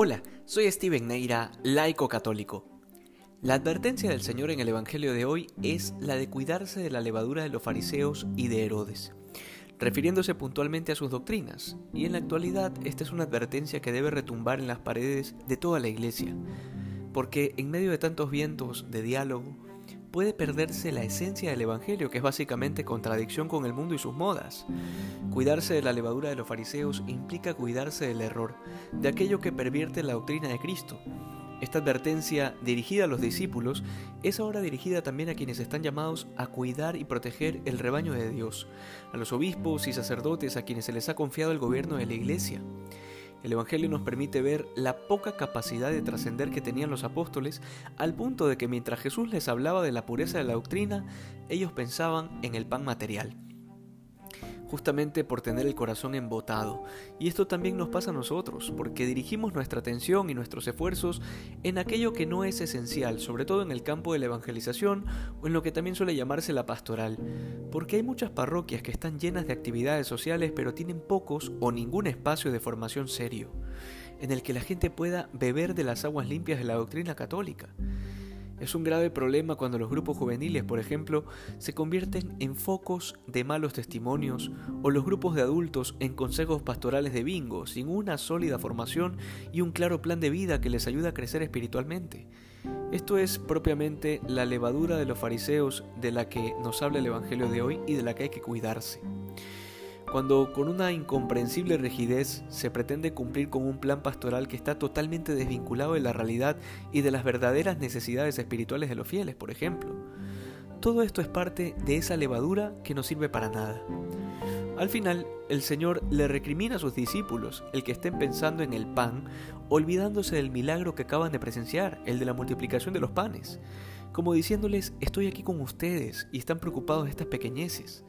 Hola, soy Steven Neira, laico católico. La advertencia del Señor en el Evangelio de hoy es la de cuidarse de la levadura de los fariseos y de Herodes, refiriéndose puntualmente a sus doctrinas, y en la actualidad esta es una advertencia que debe retumbar en las paredes de toda la iglesia, porque en medio de tantos vientos de diálogo, puede perderse la esencia del Evangelio, que es básicamente contradicción con el mundo y sus modas. Cuidarse de la levadura de los fariseos implica cuidarse del error, de aquello que pervierte la doctrina de Cristo. Esta advertencia dirigida a los discípulos es ahora dirigida también a quienes están llamados a cuidar y proteger el rebaño de Dios, a los obispos y sacerdotes a quienes se les ha confiado el gobierno de la Iglesia. El Evangelio nos permite ver la poca capacidad de trascender que tenían los apóstoles al punto de que mientras Jesús les hablaba de la pureza de la doctrina, ellos pensaban en el pan material justamente por tener el corazón embotado. Y esto también nos pasa a nosotros, porque dirigimos nuestra atención y nuestros esfuerzos en aquello que no es esencial, sobre todo en el campo de la evangelización o en lo que también suele llamarse la pastoral, porque hay muchas parroquias que están llenas de actividades sociales pero tienen pocos o ningún espacio de formación serio, en el que la gente pueda beber de las aguas limpias de la doctrina católica. Es un grave problema cuando los grupos juveniles, por ejemplo, se convierten en focos de malos testimonios o los grupos de adultos en consejos pastorales de bingo, sin una sólida formación y un claro plan de vida que les ayude a crecer espiritualmente. Esto es propiamente la levadura de los fariseos de la que nos habla el Evangelio de hoy y de la que hay que cuidarse. Cuando con una incomprensible rigidez se pretende cumplir con un plan pastoral que está totalmente desvinculado de la realidad y de las verdaderas necesidades espirituales de los fieles, por ejemplo. Todo esto es parte de esa levadura que no sirve para nada. Al final, el Señor le recrimina a sus discípulos el que estén pensando en el pan, olvidándose del milagro que acaban de presenciar, el de la multiplicación de los panes, como diciéndoles, estoy aquí con ustedes y están preocupados de estas pequeñeces.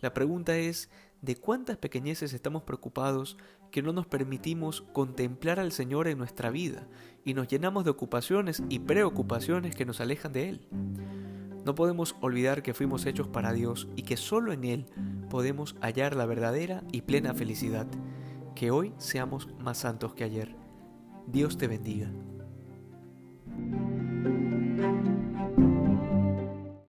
La pregunta es, ¿de cuántas pequeñeces estamos preocupados que no nos permitimos contemplar al Señor en nuestra vida y nos llenamos de ocupaciones y preocupaciones que nos alejan de Él? No podemos olvidar que fuimos hechos para Dios y que solo en Él podemos hallar la verdadera y plena felicidad. Que hoy seamos más santos que ayer. Dios te bendiga.